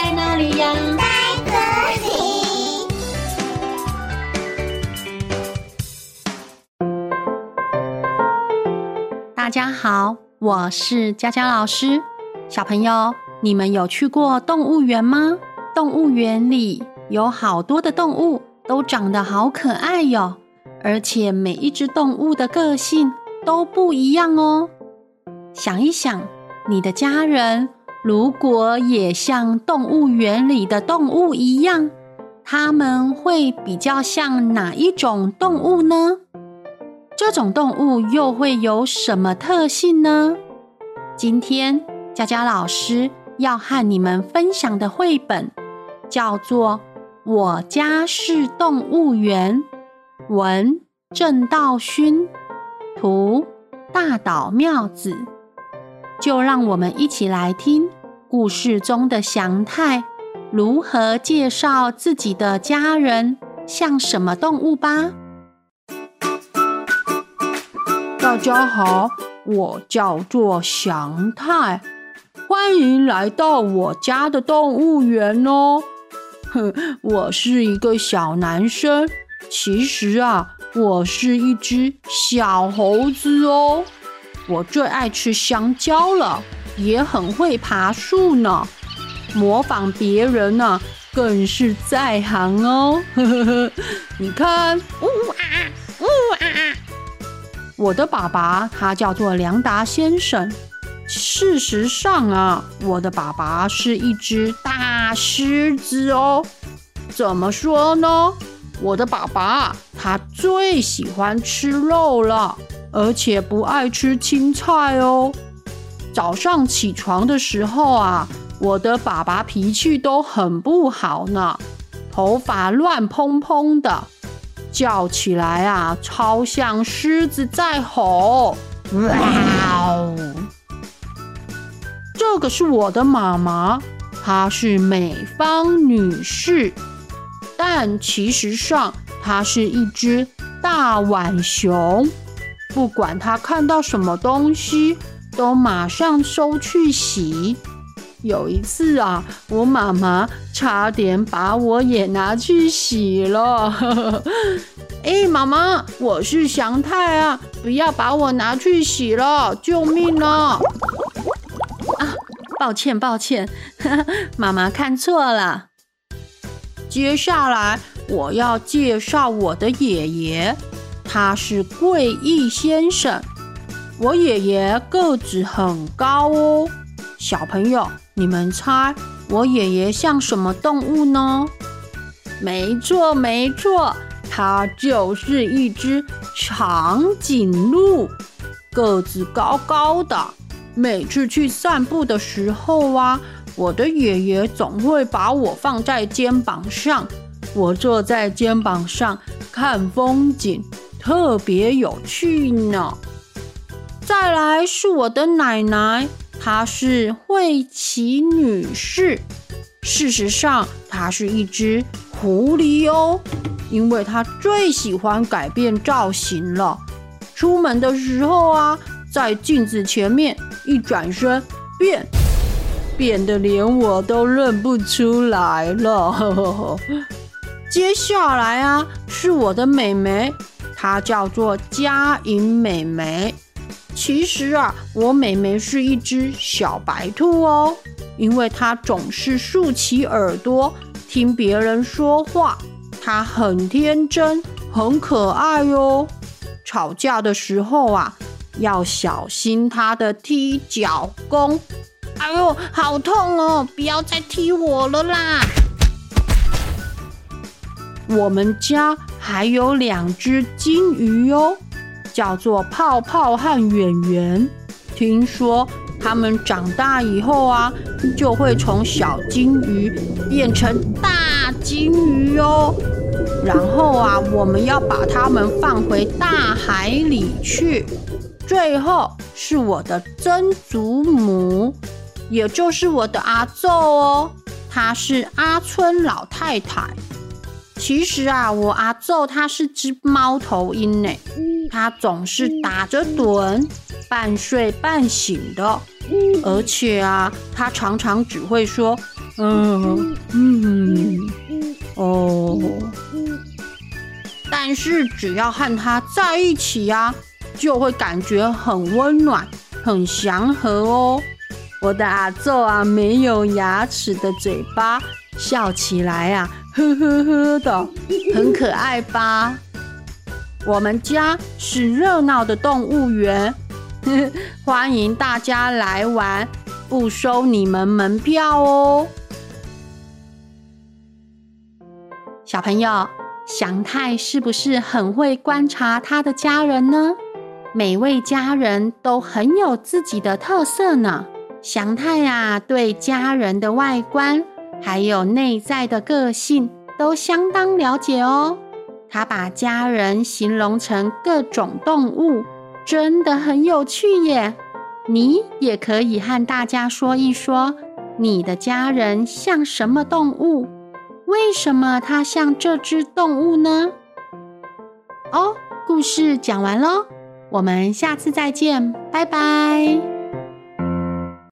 在哪里呀？在这里。大家好，我是佳佳老师。小朋友，你们有去过动物园吗？动物园里有好多的动物，都长得好可爱哟，而且每一只动物的个性都不一样哦。想一想，你的家人如果也像动物园里的动物一样，他们会比较像哪一种动物呢？这种动物又会有什么特性呢？今天佳佳老师要和你们分享的绘本叫做《我家是动物园》，文郑道勋，图大岛妙子。就让我们一起来听故事中的祥太如何介绍自己的家人像什么动物吧。大家好，我叫做祥太，欢迎来到我家的动物园哦。哼，我是一个小男生，其实啊，我是一只小猴子哦。我最爱吃香蕉了，也很会爬树呢，模仿别人呢、更是在行哦。你看，呜啊，呜啊。我的爸爸他叫做梁达先生。事实上啊，我的爸爸是一只大狮子哦。怎么说呢？我的爸爸他最喜欢吃肉了，而且不爱吃青菜哦。早上起床的时候啊，我的爸爸脾气都很不好呢，头发乱蓬蓬的。叫起来啊，超像狮子在吼！哇哦！这个是我的妈妈，她是美方女士，但其实上她是一只大浣熊。不管他看到什么东西，都马上收去洗。有一次啊，我妈妈差点把我也拿去洗了。哎，妈妈，我是祥太啊，不要把我拿去洗了，救命啊！啊，抱歉抱歉，妈妈看错了。接下来我要介绍我的爷爷，他是贵义先生。我爷爷个子很高哦，小朋友。你们猜我爷爷像什么动物呢？没错，没错，它就是一只长颈鹿，个子高高的。每次去散步的时候啊，我的爷爷总会把我放在肩膀上，我坐在肩膀上看风景，特别有趣呢。再来是我的奶奶。她是惠琪女士，事实上，她是一只狐狸哦，因为她最喜欢改变造型了。出门的时候啊，在镜子前面一转身，变，变得连我都认不出来了。接下来啊，是我的妹妹，她叫做佳莹妹妹。其实啊，我妹妹是一只小白兔哦，因为她总是竖起耳朵听别人说话。她很天真，很可爱哟。吵架的时候啊，要小心她的踢脚功。哎呦，好痛哦！不要再踢我了啦。我们家还有两只金鱼哦。叫做泡泡和圆圆，听说它们长大以后啊，就会从小金鱼变成大金鱼哦。然后啊，我们要把它们放回大海里去。最后是我的曾祖母，也就是我的阿祖哦，她是阿村老太太。其实啊，我阿祖他是只猫头鹰呢，他总是打着盹，半睡半醒的，而且啊，他常常只会说嗯嗯哦，但是只要和他在一起呀，就会感觉很温暖、很祥和哦。我的阿祖啊，没有牙齿的嘴巴，笑起来啊，呵呵呵的，很可爱吧？我们家是热闹的动物园，欢迎大家来玩，不收你们门票哦。小朋友，祥太是不是很会观察他的家人呢？每位家人都很有自己的特色呢。祥太啊，对家人的外观还有内在的个性都相当了解哦。他把家人形容成各种动物，真的很有趣耶。你也可以和大家说一说，你的家人像什么动物？为什么他像这只动物呢？哦，故事讲完喽，我们下次再见，拜拜。